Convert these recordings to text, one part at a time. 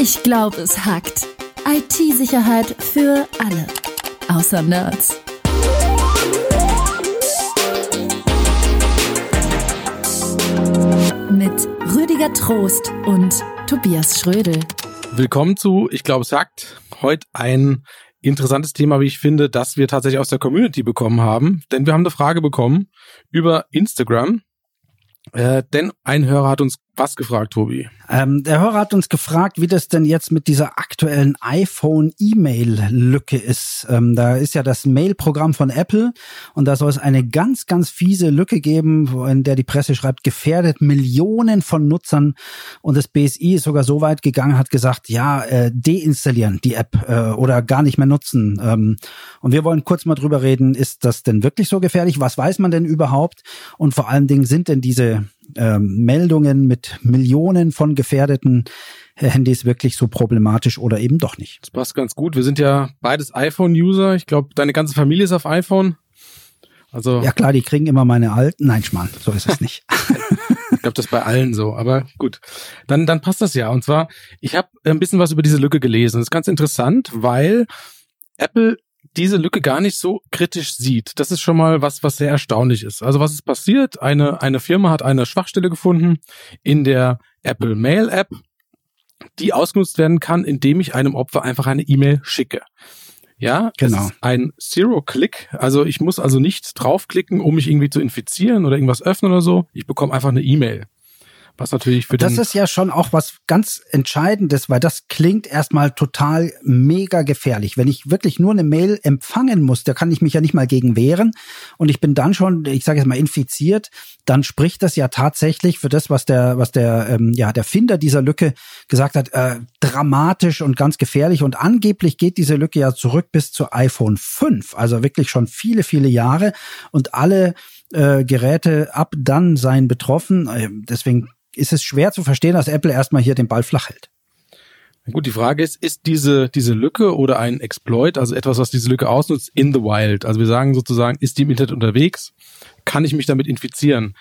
Ich glaube, es hackt. IT-Sicherheit für alle. Außer Nerds. Mit Rüdiger Trost und Tobias Schrödel. Willkommen zu Ich glaube, es hackt. Heute ein interessantes Thema, wie ich finde, das wir tatsächlich aus der Community bekommen haben. Denn wir haben eine Frage bekommen über Instagram. Äh, denn ein Hörer hat uns was gefragt, Tobi? Ähm, der Hörer hat uns gefragt, wie das denn jetzt mit dieser aktuellen iPhone-E-Mail-Lücke ist. Ähm, da ist ja das Mail-Programm von Apple und da soll es eine ganz, ganz fiese Lücke geben, in der die Presse schreibt, gefährdet Millionen von Nutzern und das BSI ist sogar so weit gegangen, hat gesagt, ja, äh, deinstallieren die App äh, oder gar nicht mehr nutzen. Ähm, und wir wollen kurz mal drüber reden, ist das denn wirklich so gefährlich? Was weiß man denn überhaupt? Und vor allen Dingen sind denn diese ähm, Meldungen mit Millionen von gefährdeten Handys wirklich so problematisch oder eben doch nicht. Das passt ganz gut. Wir sind ja beides iPhone-User. Ich glaube, deine ganze Familie ist auf iPhone. Also ja klar, die kriegen immer meine alten. Nein, Schmarrn, so ist es nicht. ich glaube, das ist bei allen so. Aber gut, dann dann passt das ja. Und zwar, ich habe ein bisschen was über diese Lücke gelesen. Das ist ganz interessant, weil Apple diese Lücke gar nicht so kritisch sieht. Das ist schon mal was, was sehr erstaunlich ist. Also was ist passiert? Eine, eine Firma hat eine Schwachstelle gefunden in der Apple Mail App, die ausgenutzt werden kann, indem ich einem Opfer einfach eine E-Mail schicke. Ja, genau. ein Zero-Click. Also ich muss also nicht draufklicken, um mich irgendwie zu infizieren oder irgendwas öffnen oder so. Ich bekomme einfach eine E-Mail. Was natürlich für Das ist ja schon auch was ganz Entscheidendes, weil das klingt erstmal total mega gefährlich. Wenn ich wirklich nur eine Mail empfangen muss, da kann ich mich ja nicht mal gegen wehren und ich bin dann schon, ich sage jetzt mal, infiziert, dann spricht das ja tatsächlich für das, was der, was der, ähm, ja, der Finder dieser Lücke gesagt hat, äh, dramatisch und ganz gefährlich. Und angeblich geht diese Lücke ja zurück bis zu iPhone 5, also wirklich schon viele, viele Jahre und alle äh, Geräte ab dann seien betroffen. Äh, deswegen ist es schwer zu verstehen, dass Apple erstmal hier den Ball flach hält. Gut, die Frage ist, ist diese, diese Lücke oder ein Exploit, also etwas, was diese Lücke ausnutzt, in the wild? Also wir sagen sozusagen, ist die im Internet unterwegs? Kann ich mich damit infizieren?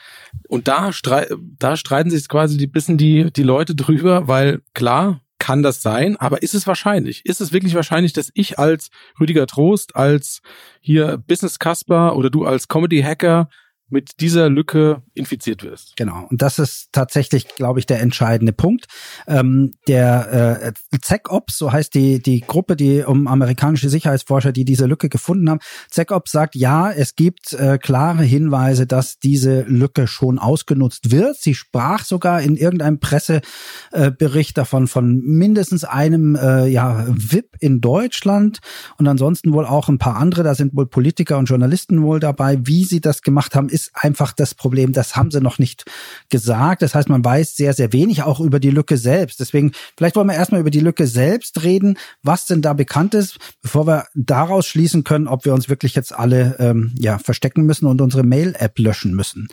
Und da, strei da streiten sich quasi die bisschen die, die Leute drüber, weil klar, kann das sein, aber ist es wahrscheinlich? Ist es wirklich wahrscheinlich, dass ich als Rüdiger Trost, als hier Business Casper oder du als Comedy Hacker mit dieser Lücke infiziert wirst. Genau. Und das ist tatsächlich, glaube ich, der entscheidende Punkt. Ähm, der äh, ZecOps, so heißt die, die Gruppe, die um amerikanische Sicherheitsforscher, die diese Lücke gefunden haben. ZecOps sagt, ja, es gibt äh, klare Hinweise, dass diese Lücke schon ausgenutzt wird. Sie sprach sogar in irgendeinem Pressebericht äh, davon von mindestens einem äh, ja, VIP in Deutschland und ansonsten wohl auch ein paar andere. Da sind wohl Politiker und Journalisten wohl dabei. Wie sie das gemacht haben, ist einfach das Problem, das haben sie noch nicht gesagt. Das heißt, man weiß sehr, sehr wenig auch über die Lücke selbst. Deswegen, vielleicht wollen wir erstmal über die Lücke selbst reden, was denn da bekannt ist, bevor wir daraus schließen können, ob wir uns wirklich jetzt alle ähm, ja, verstecken müssen und unsere Mail-App löschen müssen.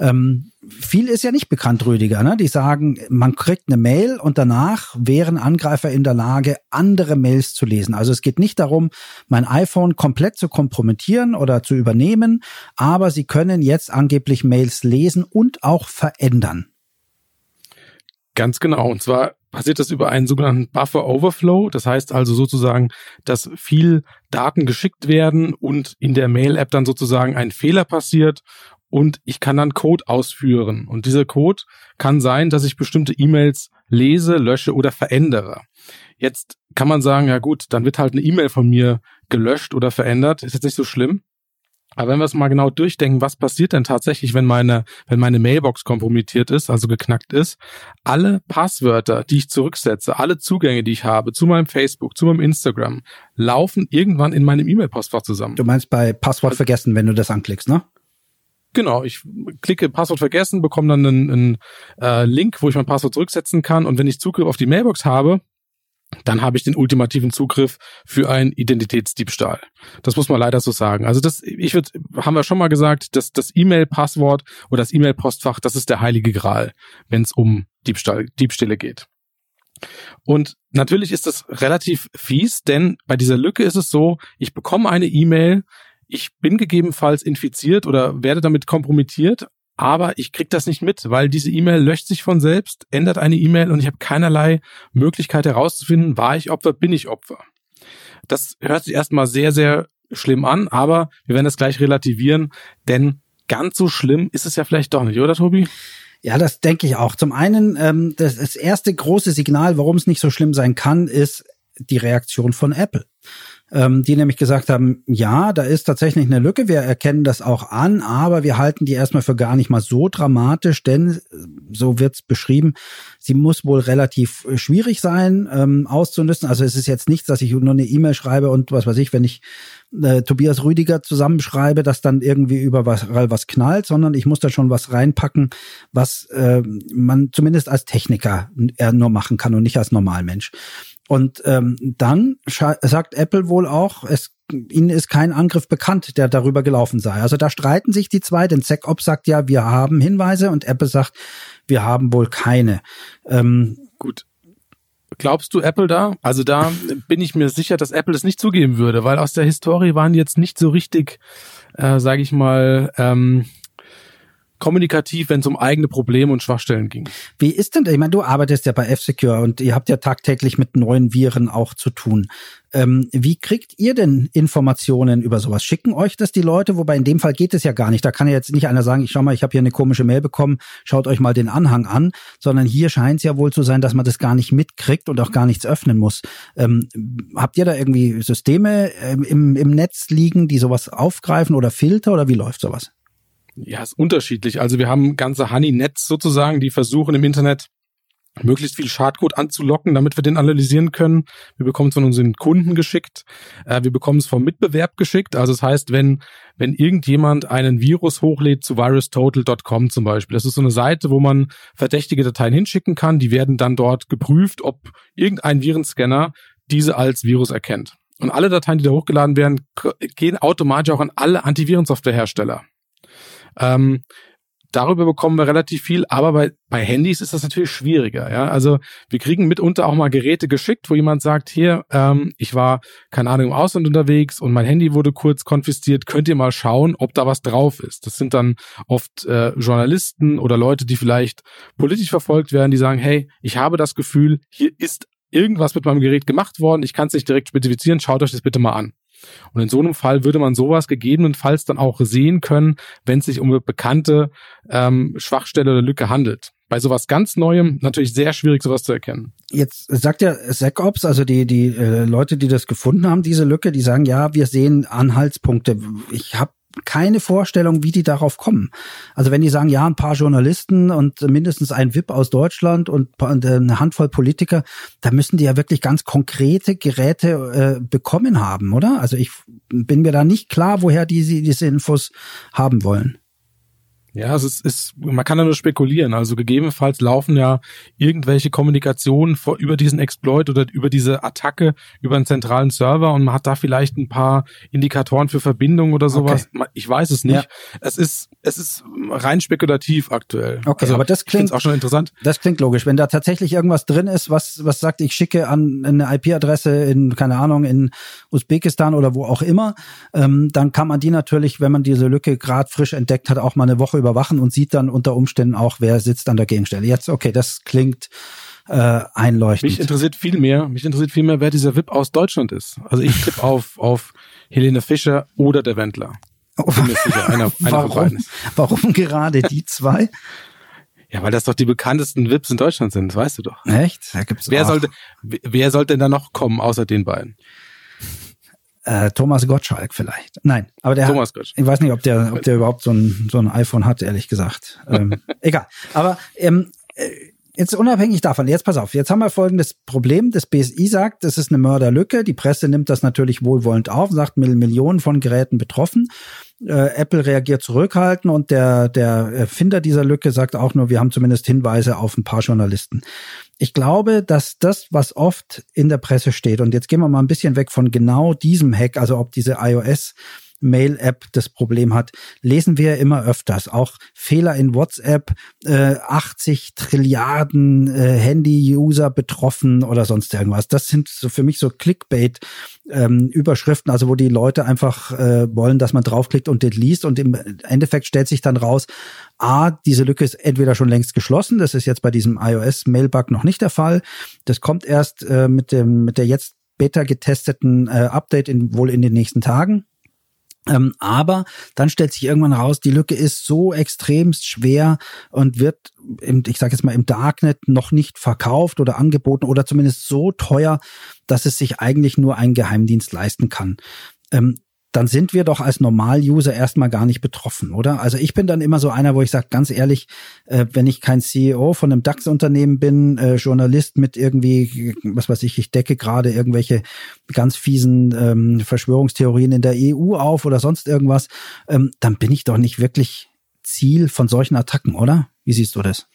Ähm, viel ist ja nicht bekannt, Rüdiger. Ne? Die sagen, man kriegt eine Mail und danach wären Angreifer in der Lage, andere Mails zu lesen. Also es geht nicht darum, mein iPhone komplett zu kompromittieren oder zu übernehmen, aber sie können jetzt angeblich Mails lesen und auch verändern. Ganz genau. Und zwar passiert das über einen sogenannten Buffer Overflow. Das heißt also sozusagen, dass viel Daten geschickt werden und in der Mail-App dann sozusagen ein Fehler passiert und ich kann dann Code ausführen. Und dieser Code kann sein, dass ich bestimmte E-Mails lese, lösche oder verändere. Jetzt kann man sagen, ja gut, dann wird halt eine E-Mail von mir gelöscht oder verändert. Ist jetzt nicht so schlimm. Aber wenn wir es mal genau durchdenken, was passiert denn tatsächlich, wenn meine, wenn meine Mailbox kompromittiert ist, also geknackt ist? Alle Passwörter, die ich zurücksetze, alle Zugänge, die ich habe zu meinem Facebook, zu meinem Instagram, laufen irgendwann in meinem E-Mail-Postfach zusammen. Du meinst bei Passwort vergessen, wenn du das anklickst, ne? Genau, ich klicke Passwort vergessen, bekomme dann einen, einen äh, Link, wo ich mein Passwort zurücksetzen kann und wenn ich Zugriff auf die Mailbox habe, dann habe ich den ultimativen Zugriff für einen Identitätsdiebstahl. Das muss man leider so sagen. Also das, ich würde, haben wir schon mal gesagt, dass das E-Mail-Passwort oder das E-Mail-Postfach, das ist der heilige Gral, wenn es um Diebstahl, Diebstähle geht. Und natürlich ist das relativ fies, denn bei dieser Lücke ist es so, ich bekomme eine E-Mail, ich bin gegebenenfalls infiziert oder werde damit kompromittiert, aber ich krieg das nicht mit, weil diese E-Mail löscht sich von selbst, ändert eine E-Mail und ich habe keinerlei Möglichkeit herauszufinden, war ich Opfer, bin ich Opfer. Das hört sich erstmal sehr, sehr schlimm an, aber wir werden das gleich relativieren, denn ganz so schlimm ist es ja vielleicht doch nicht, oder Tobi? Ja, das denke ich auch. Zum einen, ähm, das, das erste große Signal, warum es nicht so schlimm sein kann, ist die Reaktion von Apple ähm, die nämlich gesagt haben, ja, da ist tatsächlich eine Lücke, wir erkennen das auch an, aber wir halten die erstmal für gar nicht mal so dramatisch, denn so wird's beschrieben, sie muss wohl relativ äh, schwierig sein ähm, auszunützen. Also es ist jetzt nichts, dass ich nur eine E-Mail schreibe und was weiß ich, wenn ich äh, Tobias Rüdiger zusammenschreibe, dass dann irgendwie über was, was knallt, sondern ich muss da schon was reinpacken, was äh, man zumindest als Techniker eher nur machen kann und nicht als Normalmensch. Und ähm, dann sagt Apple wohl auch, es ihnen ist kein Angriff bekannt, der darüber gelaufen sei. Also da streiten sich die zwei, denn SecOps sagt ja, wir haben Hinweise und Apple sagt, wir haben wohl keine. Ähm, Gut. Glaubst du Apple da? Also da bin ich mir sicher, dass Apple es nicht zugeben würde, weil aus der Historie waren jetzt nicht so richtig, äh, sage ich mal, ähm, kommunikativ, wenn es um eigene Probleme und Schwachstellen ging. Wie ist denn, ich meine, du arbeitest ja bei F-Secure und ihr habt ja tagtäglich mit neuen Viren auch zu tun. Ähm, wie kriegt ihr denn Informationen über sowas? Schicken euch das die Leute? Wobei in dem Fall geht es ja gar nicht. Da kann ja jetzt nicht einer sagen, ich schau mal, ich habe hier eine komische Mail bekommen, schaut euch mal den Anhang an, sondern hier scheint es ja wohl zu sein, dass man das gar nicht mitkriegt und auch gar nichts öffnen muss. Ähm, habt ihr da irgendwie Systeme ähm, im, im Netz liegen, die sowas aufgreifen oder Filter oder wie läuft sowas? Ja, ist unterschiedlich. Also wir haben ganze Honey-Netz sozusagen, die versuchen im Internet möglichst viel Schadcode anzulocken, damit wir den analysieren können. Wir bekommen es von unseren Kunden geschickt. Äh, wir bekommen es vom Mitbewerb geschickt. Also das heißt, wenn, wenn irgendjemand einen Virus hochlädt zu virustotal.com zum Beispiel, das ist so eine Seite, wo man verdächtige Dateien hinschicken kann, die werden dann dort geprüft, ob irgendein Virenscanner diese als Virus erkennt. Und alle Dateien, die da hochgeladen werden, gehen automatisch auch an alle Antivirensoftwarehersteller. Ähm, darüber bekommen wir relativ viel, aber bei, bei Handys ist das natürlich schwieriger. Ja? Also wir kriegen mitunter auch mal Geräte geschickt, wo jemand sagt, hier, ähm, ich war, keine Ahnung, im Ausland unterwegs und mein Handy wurde kurz konfisziert, könnt ihr mal schauen, ob da was drauf ist. Das sind dann oft äh, Journalisten oder Leute, die vielleicht politisch verfolgt werden, die sagen, hey, ich habe das Gefühl, hier ist irgendwas mit meinem Gerät gemacht worden, ich kann es nicht direkt spezifizieren, schaut euch das bitte mal an. Und in so einem Fall würde man sowas gegebenenfalls dann auch sehen können, wenn es sich um eine bekannte ähm, Schwachstelle oder Lücke handelt. Bei sowas ganz Neuem natürlich sehr schwierig, sowas zu erkennen. Jetzt sagt ja SecOps, also die die äh, Leute, die das gefunden haben, diese Lücke, die sagen, ja, wir sehen Anhaltspunkte. Ich habe keine Vorstellung, wie die darauf kommen. Also wenn die sagen, ja, ein paar Journalisten und mindestens ein VIP aus Deutschland und eine Handvoll Politiker, da müssen die ja wirklich ganz konkrete Geräte äh, bekommen haben, oder? Also ich bin mir da nicht klar, woher die diese Infos haben wollen. Ja, es ist, ist, man kann da nur spekulieren. Also gegebenenfalls laufen ja irgendwelche Kommunikationen vor, über diesen Exploit oder über diese Attacke über einen zentralen Server und man hat da vielleicht ein paar Indikatoren für Verbindungen oder sowas. Okay. Ich weiß es nicht. Ja. Es ist, es ist rein spekulativ aktuell. Okay, also, aber das klingt auch schon interessant. Das klingt logisch. Wenn da tatsächlich irgendwas drin ist, was, was sagt, ich schicke an eine IP-Adresse in, keine Ahnung, in Usbekistan oder wo auch immer, ähm, dann kann man die natürlich, wenn man diese Lücke gerade frisch entdeckt hat, auch mal eine Woche überwachen und sieht dann unter Umständen auch, wer sitzt an der Gegenstelle. Jetzt, okay, das klingt äh, einleuchtend. Mich interessiert viel mehr, mich interessiert viel mehr, wer dieser VIP aus Deutschland ist. Also ich tippe auf, auf Helene Fischer oder der Wendler. Sicher, einer, einer warum, warum gerade die zwei? Ja, weil das doch die bekanntesten VIPs in Deutschland sind, das weißt du doch. Echt? Da gibt's wer auch. sollte, wer sollte denn da noch kommen, außer den beiden? Äh, Thomas Gottschalk vielleicht. Nein, aber der Thomas Gottschalk. ich weiß nicht, ob der, ob der überhaupt so ein, so ein iPhone hat, ehrlich gesagt. Ähm, egal. Aber ähm, äh, jetzt unabhängig davon, jetzt pass auf, jetzt haben wir folgendes Problem. Das BSI sagt, das ist eine Mörderlücke. Die Presse nimmt das natürlich wohlwollend auf, sagt Millionen von Geräten betroffen. Äh, Apple reagiert zurückhaltend und der, der Erfinder dieser Lücke sagt auch nur, wir haben zumindest Hinweise auf ein paar Journalisten ich glaube, dass das, was oft in der Presse steht, und jetzt gehen wir mal ein bisschen weg von genau diesem Hack, also ob diese iOS Mail-App das Problem hat, lesen wir immer öfters. Auch Fehler in WhatsApp, äh, 80 Trilliarden äh, Handy-User betroffen oder sonst irgendwas. Das sind so für mich so Clickbait ähm, Überschriften, also wo die Leute einfach äh, wollen, dass man draufklickt und das liest und im Endeffekt stellt sich dann raus, A, diese Lücke ist entweder schon längst geschlossen, das ist jetzt bei diesem iOS-Mailbug noch nicht der Fall. Das kommt erst äh, mit dem mit der jetzt beta getesteten äh, Update in, wohl in den nächsten Tagen. Ähm, aber dann stellt sich irgendwann raus, die Lücke ist so extremst schwer und wird, im, ich sage jetzt mal, im Darknet noch nicht verkauft oder angeboten oder zumindest so teuer, dass es sich eigentlich nur ein Geheimdienst leisten kann. Ähm, dann sind wir doch als Normal-User erstmal gar nicht betroffen, oder? Also ich bin dann immer so einer, wo ich sage, ganz ehrlich, äh, wenn ich kein CEO von einem DAX-Unternehmen bin, äh, Journalist mit irgendwie, was weiß ich, ich decke gerade irgendwelche ganz fiesen ähm, Verschwörungstheorien in der EU auf oder sonst irgendwas, ähm, dann bin ich doch nicht wirklich Ziel von solchen Attacken, oder? Wie siehst du das?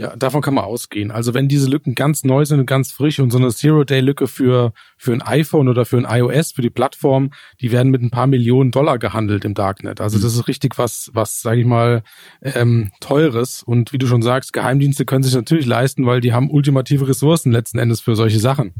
Ja, davon kann man ausgehen. Also wenn diese Lücken ganz neu sind und ganz frisch und so eine Zero-Day-Lücke für, für ein iPhone oder für ein iOS, für die Plattform, die werden mit ein paar Millionen Dollar gehandelt im Darknet. Also das ist richtig was, was, sage ich mal, ähm, teures. Und wie du schon sagst, Geheimdienste können sich natürlich leisten, weil die haben ultimative Ressourcen letzten Endes für solche Sachen.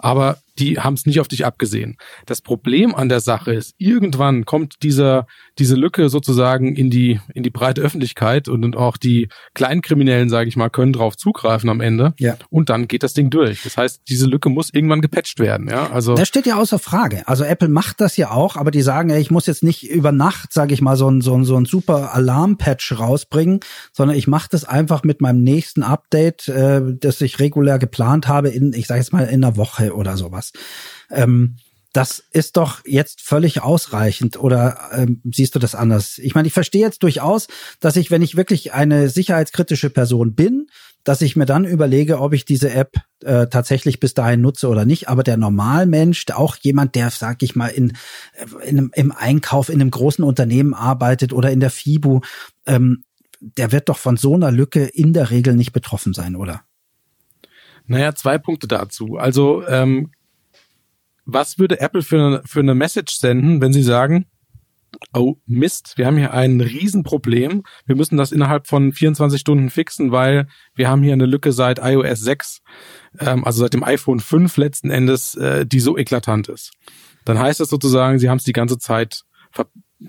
Aber die haben es nicht auf dich abgesehen. Das Problem an der Sache ist, irgendwann kommt dieser, diese Lücke sozusagen in die, in die breite Öffentlichkeit und, und auch die Kleinkriminellen, sage ich mal, können drauf zugreifen am Ende. Ja. Und dann geht das Ding durch. Das heißt, diese Lücke muss irgendwann gepatcht werden. Ja, also. Das steht ja außer Frage. Also Apple macht das ja auch, aber die sagen, ey, ich muss jetzt nicht über Nacht, sage ich mal, so ein, so ein, so ein super Alarm-Patch rausbringen, sondern ich mache das einfach mit meinem nächsten Update, äh, das ich regulär geplant habe, in, ich sage jetzt mal, in einer Woche oder sowas was. Ähm, das ist doch jetzt völlig ausreichend oder ähm, siehst du das anders? Ich meine, ich verstehe jetzt durchaus, dass ich, wenn ich wirklich eine sicherheitskritische Person bin, dass ich mir dann überlege, ob ich diese App äh, tatsächlich bis dahin nutze oder nicht. Aber der Normalmensch, auch jemand, der, sag ich mal, in, in einem, im Einkauf in einem großen Unternehmen arbeitet oder in der FIBU, ähm, der wird doch von so einer Lücke in der Regel nicht betroffen sein, oder? Naja, zwei Punkte dazu. Also ähm, was würde Apple für eine, für eine Message senden, wenn sie sagen, oh Mist, wir haben hier ein Riesenproblem, wir müssen das innerhalb von 24 Stunden fixen, weil wir haben hier eine Lücke seit iOS 6, ähm, also seit dem iPhone 5 letzten Endes, äh, die so eklatant ist. Dann heißt das sozusagen, sie haben es die ganze Zeit ver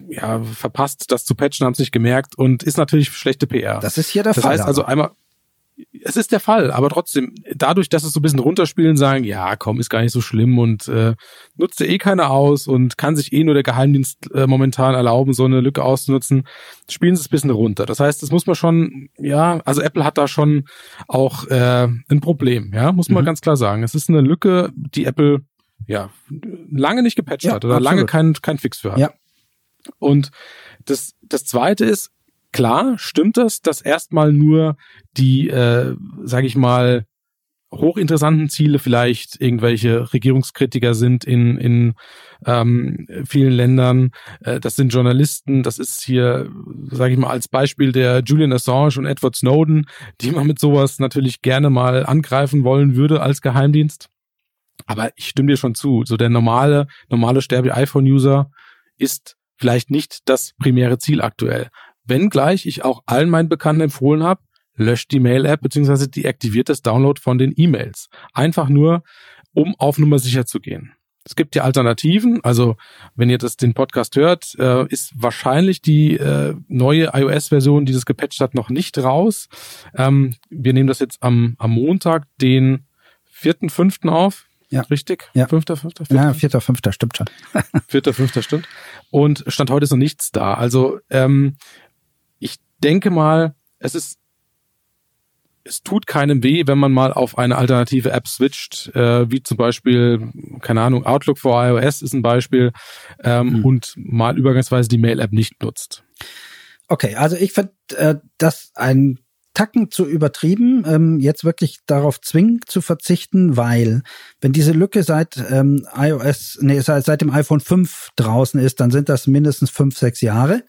ja, verpasst, das zu patchen, haben es nicht gemerkt und ist natürlich schlechte PR. Das ist hier der das Fall. Das heißt also einmal, es ist der Fall, aber trotzdem, dadurch, dass es so ein bisschen runterspielen, sagen, ja, komm, ist gar nicht so schlimm und äh, nutzt eh keiner aus und kann sich eh nur der Geheimdienst äh, momentan erlauben, so eine Lücke auszunutzen, spielen sie es ein bisschen runter. Das heißt, das muss man schon, ja, also Apple hat da schon auch äh, ein Problem, ja, muss man mhm. ganz klar sagen. Es ist eine Lücke, die Apple ja lange nicht gepatcht ja, hat oder absolut. lange kein, kein Fix für hat. Ja. Und das, das zweite ist, klar stimmt das, dass erstmal nur die, äh, sage ich mal, hochinteressanten Ziele vielleicht irgendwelche Regierungskritiker sind in, in ähm, vielen Ländern. Äh, das sind Journalisten. Das ist hier, sage ich mal, als Beispiel der Julian Assange und Edward Snowden, die man mit sowas natürlich gerne mal angreifen wollen würde als Geheimdienst. Aber ich stimme dir schon zu. So der normale, normale Sterbe-iPhone-User ist vielleicht nicht das primäre Ziel aktuell. Wenngleich ich auch allen meinen Bekannten empfohlen habe, löscht die Mail-App bzw. deaktiviert das Download von den E-Mails. Einfach nur, um auf Nummer sicher zu gehen. Es gibt ja Alternativen, also wenn ihr das den Podcast hört, äh, ist wahrscheinlich die äh, neue iOS-Version, die das gepatcht hat, noch nicht raus. Ähm, wir nehmen das jetzt am, am Montag, den vierten, fünften auf. Ja. Richtig? Ja. Fünfter, fünfter, fünfter? Ja, vierter, fünfter, stimmt schon. vierter, fünfter, stimmt. Und Stand heute ist noch nichts da. Also ähm, denke mal, es ist es tut keinem weh, wenn man mal auf eine alternative App switcht, äh, wie zum Beispiel, keine Ahnung, Outlook for iOS ist ein Beispiel, ähm, mhm. und mal übergangsweise die Mail-App nicht nutzt. Okay, also ich finde äh, das ein Tacken zu übertrieben, ähm, jetzt wirklich darauf zwingend zu verzichten, weil wenn diese Lücke seit ähm, iOS, nee, seit, seit dem iPhone 5 draußen ist, dann sind das mindestens fünf, sechs Jahre.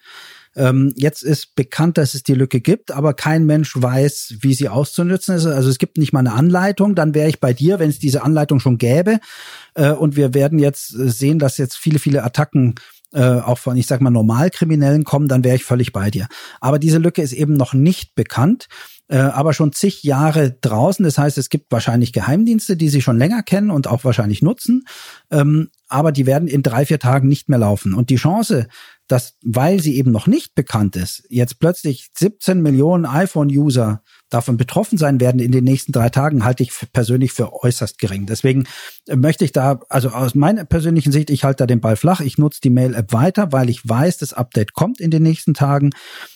Ähm, jetzt ist bekannt, dass es die Lücke gibt, aber kein Mensch weiß, wie sie auszunutzen ist. Also es gibt nicht mal eine Anleitung. Dann wäre ich bei dir, wenn es diese Anleitung schon gäbe. Äh, und wir werden jetzt sehen, dass jetzt viele, viele Attacken äh, auch von, ich sag mal, Normalkriminellen kommen, dann wäre ich völlig bei dir. Aber diese Lücke ist eben noch nicht bekannt äh, aber schon zig Jahre draußen. Das heißt, es gibt wahrscheinlich Geheimdienste, die sie schon länger kennen und auch wahrscheinlich nutzen, ähm, aber die werden in drei, vier Tagen nicht mehr laufen. Und die Chance, dass, weil sie eben noch nicht bekannt ist, jetzt plötzlich 17 Millionen iPhone-User davon betroffen sein werden in den nächsten drei Tagen, halte ich persönlich für äußerst gering. Deswegen äh, möchte ich da, also aus meiner persönlichen Sicht, ich halte da den Ball flach. Ich nutze die Mail-App weiter, weil ich weiß, das Update kommt in den nächsten Tagen.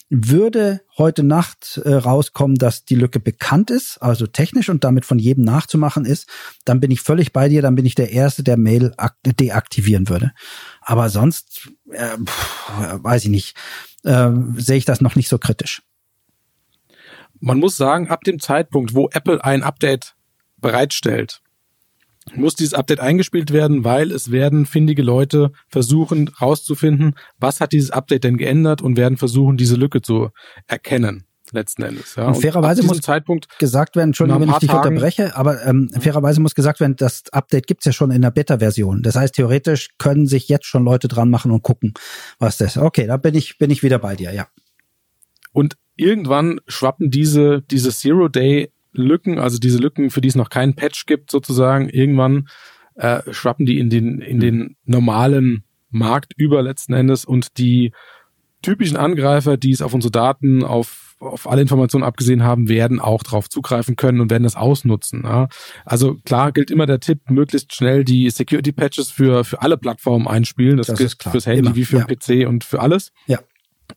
Würde heute Nacht äh, rauskommen, dass die Lücke bekannt ist, also technisch und damit von jedem nachzumachen ist, dann bin ich völlig bei dir, dann bin ich der Erste, der Mail deaktivieren würde. Aber sonst, äh, pff, weiß ich nicht, äh, sehe ich das noch nicht so kritisch. Man muss sagen, ab dem Zeitpunkt, wo Apple ein Update bereitstellt, muss dieses Update eingespielt werden, weil es werden findige Leute versuchen rauszufinden, was hat dieses Update denn geändert und werden versuchen, diese Lücke zu erkennen letzten Endes. Ja. Und fairerweise muss Zeitpunkt gesagt werden, Entschuldigung, wenn ich dich Tagen, unterbreche, aber ähm, fairerweise muss gesagt werden, das Update gibt's ja schon in der Beta-Version. Das heißt, theoretisch können sich jetzt schon Leute dran machen und gucken, was das ist. Okay, da bin ich, bin ich wieder bei dir, ja. Und irgendwann schwappen diese, diese Zero-Day-Lücken, also diese Lücken, für die es noch keinen Patch gibt, sozusagen, irgendwann äh, schwappen die in den, in den normalen Markt über letzten Endes und die typischen Angreifer, die es auf unsere Daten, auf, auf alle Informationen abgesehen haben, werden auch darauf zugreifen können und werden das ausnutzen. Ja. Also klar gilt immer der Tipp, möglichst schnell die Security Patches für, für alle Plattformen einspielen. Das, das gilt fürs Handy immer. wie für ja. PC und für alles. Ja.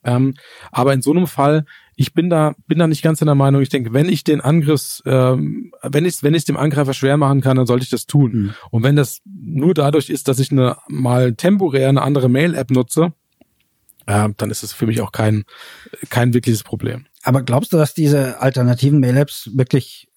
Ähm, aber in so einem Fall, ich bin da, bin da nicht ganz in der Meinung. Ich denke, wenn ich den Angriffs, ähm, wenn ich, wenn ich dem Angreifer schwer machen kann, dann sollte ich das tun. Mhm. Und wenn das nur dadurch ist, dass ich eine mal temporär eine andere Mail-App nutze, äh, dann ist es für mich auch kein, kein wirkliches Problem. Aber glaubst du, dass diese alternativen Mail-Apps wirklich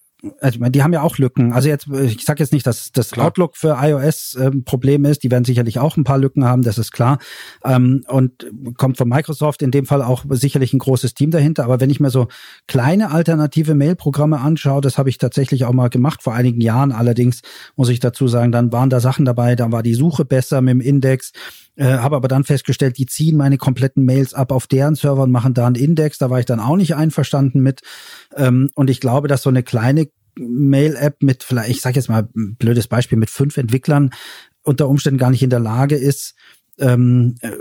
also ich meine, die haben ja auch Lücken. Also jetzt, ich sage jetzt nicht, dass das klar. Outlook für iOS ein ähm, Problem ist. Die werden sicherlich auch ein paar Lücken haben, das ist klar. Ähm, und kommt von Microsoft in dem Fall auch sicherlich ein großes Team dahinter. Aber wenn ich mir so kleine alternative Mail-Programme anschaue, das habe ich tatsächlich auch mal gemacht vor einigen Jahren. Allerdings muss ich dazu sagen, dann waren da Sachen dabei, da war die Suche besser mit dem Index. Äh, habe aber dann festgestellt, die ziehen meine kompletten Mails ab auf deren Server und machen da einen Index. Da war ich dann auch nicht einverstanden mit. Ähm, und ich glaube, dass so eine kleine Mail-App mit vielleicht, ich sage jetzt mal ein blödes Beispiel, mit fünf Entwicklern unter Umständen gar nicht in der Lage ist, ähm, äh,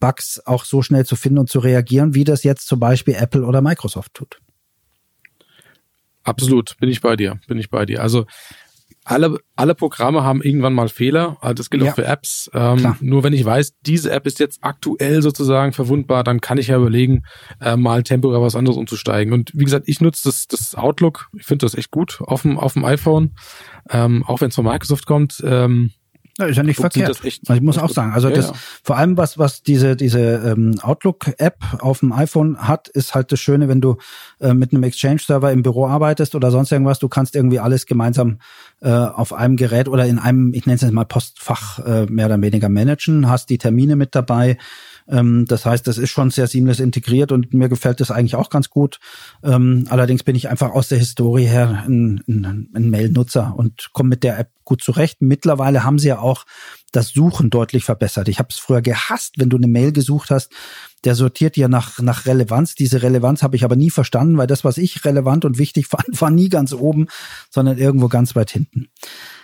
Bugs auch so schnell zu finden und zu reagieren, wie das jetzt zum Beispiel Apple oder Microsoft tut. Absolut, bin ich bei dir, bin ich bei dir. Also alle, alle Programme haben irgendwann mal Fehler. Also das gilt ja. auch für Apps. Ähm, nur wenn ich weiß, diese App ist jetzt aktuell sozusagen verwundbar, dann kann ich ja überlegen, äh, mal temporär was anderes umzusteigen. Und wie gesagt, ich nutze das, das Outlook. Ich finde das echt gut auf dem, auf dem iPhone. Ähm, auch wenn es von Microsoft kommt. Ähm, ja, ist ja nicht verkehrt. also ich muss auch sagen, also ja, das ja. vor allem was was diese diese ähm, Outlook App auf dem iPhone hat, ist halt das Schöne, wenn du äh, mit einem Exchange Server im Büro arbeitest oder sonst irgendwas, du kannst irgendwie alles gemeinsam äh, auf einem Gerät oder in einem, ich nenne es jetzt mal Postfach äh, mehr oder weniger managen, hast die Termine mit dabei, ähm, das heißt, das ist schon sehr seamless integriert und mir gefällt das eigentlich auch ganz gut. Ähm, allerdings bin ich einfach aus der Historie her ein, ein, ein Mail-Nutzer und komme mit der App gut zurecht. Mittlerweile haben sie ja auch das Suchen deutlich verbessert. Ich habe es früher gehasst, wenn du eine Mail gesucht hast, der sortiert ja nach, nach Relevanz. Diese Relevanz habe ich aber nie verstanden, weil das, was ich relevant und wichtig fand, war nie ganz oben, sondern irgendwo ganz weit hinten.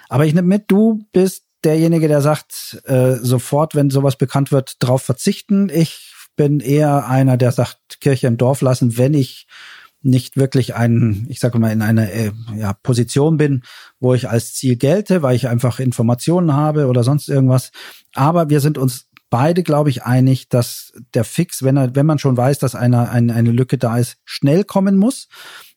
Aber ich nehme mit, du bist derjenige, der sagt, äh, sofort, wenn sowas bekannt wird, drauf verzichten. Ich bin eher einer, der sagt, Kirche im Dorf lassen, wenn ich nicht wirklich ein, ich sage mal, in einer äh, ja, Position bin, wo ich als Ziel gelte, weil ich einfach Informationen habe oder sonst irgendwas. Aber wir sind uns beide, glaube ich, einig, dass der Fix, wenn er, wenn man schon weiß, dass eine, eine, eine Lücke da ist, schnell kommen muss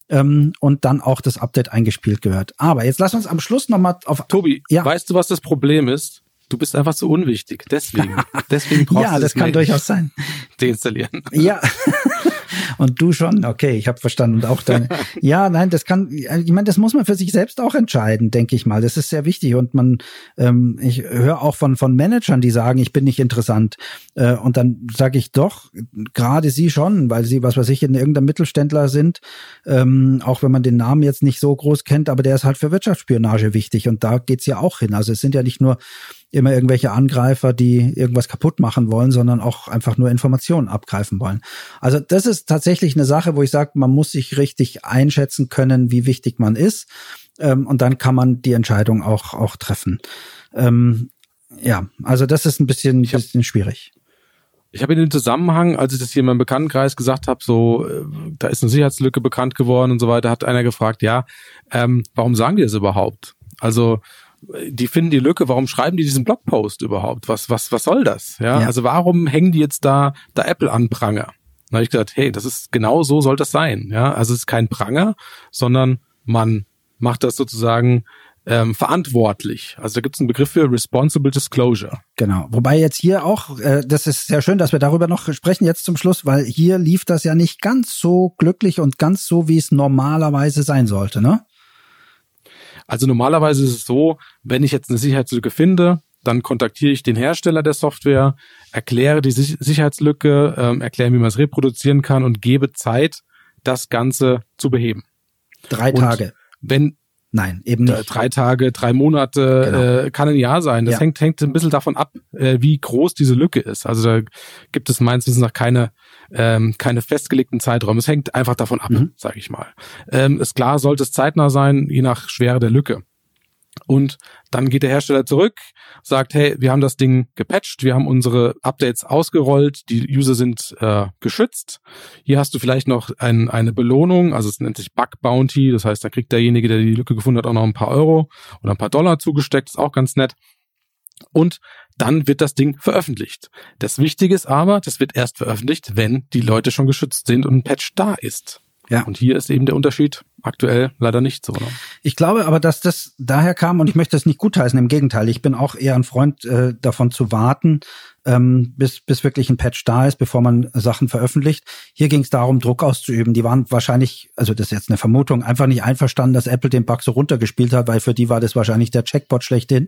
ähm, und dann auch das Update eingespielt gehört. Aber jetzt lass uns am Schluss nochmal auf. Tobi, ja. weißt du, was das Problem ist? Du bist einfach zu unwichtig. Deswegen. Deswegen brauchst ja, das kann durchaus sein. Deinstallieren. Ja. Und du schon, okay, ich habe verstanden. Und auch deine. ja, nein, das kann, ich meine, das muss man für sich selbst auch entscheiden, denke ich mal. Das ist sehr wichtig. Und man, ähm, ich höre auch von, von Managern, die sagen, ich bin nicht interessant. Äh, und dann sage ich doch, gerade sie schon, weil sie, was weiß ich, in irgendeinem Mittelständler sind, ähm, auch wenn man den Namen jetzt nicht so groß kennt, aber der ist halt für Wirtschaftsspionage wichtig. Und da geht's ja auch hin. Also es sind ja nicht nur immer irgendwelche Angreifer, die irgendwas kaputt machen wollen, sondern auch einfach nur Informationen abgreifen wollen. Also das ist tatsächlich eine Sache, wo ich sage, man muss sich richtig einschätzen können, wie wichtig man ist. Ähm, und dann kann man die Entscheidung auch, auch treffen. Ähm, ja, also das ist ein bisschen, ein bisschen schwierig. Ich habe in dem Zusammenhang, als ich das hier in meinem Bekanntenkreis gesagt habe, so, äh, da ist eine Sicherheitslücke bekannt geworden und so weiter, hat einer gefragt, ja, ähm, warum sagen die das überhaupt? Also, die finden die Lücke, warum schreiben die diesen Blogpost überhaupt? Was, was, was soll das? Ja, ja. also warum hängen die jetzt da, da Apple an Pranger? Da habe ich gesagt, hey, das ist genau so soll das sein. Ja, also es ist kein Pranger, sondern man macht das sozusagen ähm, verantwortlich. Also da gibt es einen Begriff für Responsible Disclosure. Genau. Wobei jetzt hier auch, äh, das ist sehr schön, dass wir darüber noch sprechen jetzt zum Schluss, weil hier lief das ja nicht ganz so glücklich und ganz so, wie es normalerweise sein sollte, ne? Also normalerweise ist es so, wenn ich jetzt eine Sicherheitslücke finde, dann kontaktiere ich den Hersteller der Software, erkläre die Sicherheitslücke, ähm, erkläre, wie man es reproduzieren kann und gebe Zeit, das Ganze zu beheben. Drei und Tage. Wenn Nein, eben nicht. Drei Tage, drei Monate, genau. äh, kann ein Jahr sein. Das ja. hängt, hängt ein bisschen davon ab, äh, wie groß diese Lücke ist. Also da gibt es meines Wissens nach keine, ähm, keine festgelegten Zeiträume. Es hängt einfach davon ab, mhm. sage ich mal. Ähm, ist klar, sollte es zeitnah sein, je nach Schwere der Lücke. Und dann geht der Hersteller zurück, sagt, hey, wir haben das Ding gepatcht, wir haben unsere Updates ausgerollt, die User sind äh, geschützt. Hier hast du vielleicht noch ein, eine Belohnung, also es nennt sich Bug Bounty, das heißt, da kriegt derjenige, der die Lücke gefunden hat, auch noch ein paar Euro oder ein paar Dollar zugesteckt, ist auch ganz nett. Und dann wird das Ding veröffentlicht. Das Wichtige ist aber, das wird erst veröffentlicht, wenn die Leute schon geschützt sind und ein Patch da ist. Ja. Und hier ist eben der Unterschied aktuell leider nicht so. Ne? Ich glaube aber, dass das daher kam und ich möchte das nicht gutheißen. Im Gegenteil, ich bin auch eher ein Freund äh, davon zu warten, ähm, bis, bis wirklich ein Patch da ist, bevor man Sachen veröffentlicht. Hier ging es darum, Druck auszuüben. Die waren wahrscheinlich, also das ist jetzt eine Vermutung, einfach nicht einverstanden, dass Apple den Bug so runtergespielt hat, weil für die war das wahrscheinlich der Checkbot schlechthin.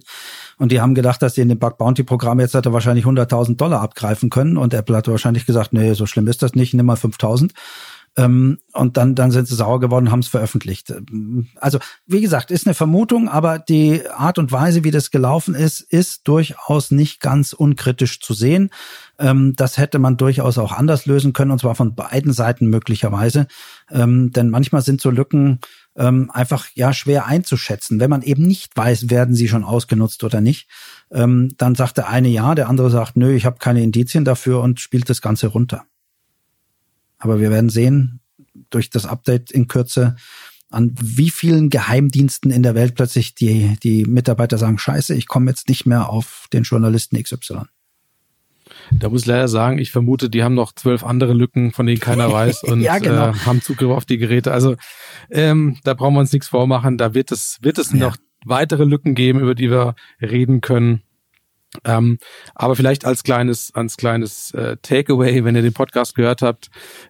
Und die haben gedacht, dass sie in dem Bug Bounty Programm jetzt hätte wahrscheinlich 100.000 Dollar abgreifen können. Und Apple hatte wahrscheinlich gesagt, nee, so schlimm ist das nicht, nimm mal 5.000. Ähm, und dann, dann sind sie sauer geworden, haben es veröffentlicht. Also, wie gesagt, ist eine Vermutung, aber die Art und Weise, wie das gelaufen ist, ist durchaus nicht ganz unkritisch zu sehen. Ähm, das hätte man durchaus auch anders lösen können, und zwar von beiden Seiten möglicherweise. Ähm, denn manchmal sind so Lücken ähm, einfach ja schwer einzuschätzen. Wenn man eben nicht weiß, werden sie schon ausgenutzt oder nicht, ähm, dann sagt der eine ja, der andere sagt, nö, ich habe keine Indizien dafür und spielt das Ganze runter. Aber wir werden sehen, durch das Update in Kürze, an wie vielen Geheimdiensten in der Welt plötzlich die, die Mitarbeiter sagen, scheiße, ich komme jetzt nicht mehr auf den Journalisten XY. Da muss ich leider sagen, ich vermute, die haben noch zwölf andere Lücken, von denen keiner weiß und ja, genau. äh, haben Zugriff auf die Geräte. Also ähm, da brauchen wir uns nichts vormachen. Da wird es, wird es ja. noch weitere Lücken geben, über die wir reden können. Ähm, aber vielleicht als kleines, als kleines äh, Takeaway, wenn ihr den Podcast gehört habt,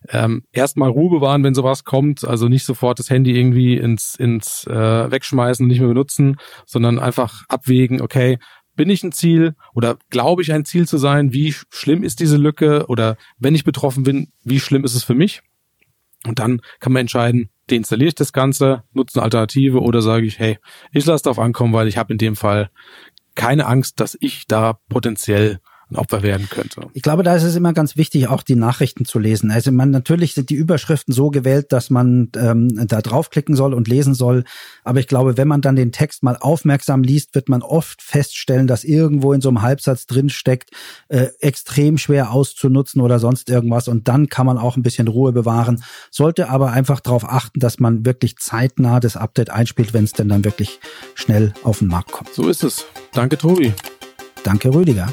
ähm, erstmal Ruhe bewahren, wenn sowas kommt. Also nicht sofort das Handy irgendwie ins, ins äh, Wegschmeißen, nicht mehr benutzen, sondern einfach abwägen, okay, bin ich ein Ziel oder glaube ich ein Ziel zu sein? Wie schlimm ist diese Lücke? Oder wenn ich betroffen bin, wie schlimm ist es für mich? Und dann kann man entscheiden, deinstalliere ich das Ganze, nutze eine Alternative oder sage ich, hey, ich lasse darauf ankommen, weil ich habe in dem Fall keine Angst, dass ich da potenziell ein Opfer werden könnte. Ich glaube, da ist es immer ganz wichtig, auch die Nachrichten zu lesen. Also man natürlich sind die Überschriften so gewählt, dass man ähm, da draufklicken soll und lesen soll. Aber ich glaube, wenn man dann den Text mal aufmerksam liest, wird man oft feststellen, dass irgendwo in so einem Halbsatz drin steckt, äh, extrem schwer auszunutzen oder sonst irgendwas. Und dann kann man auch ein bisschen Ruhe bewahren. Sollte aber einfach darauf achten, dass man wirklich zeitnah das Update einspielt, wenn es denn dann wirklich schnell auf den Markt kommt. So ist es. Danke, Tobi. Danke, Rüdiger.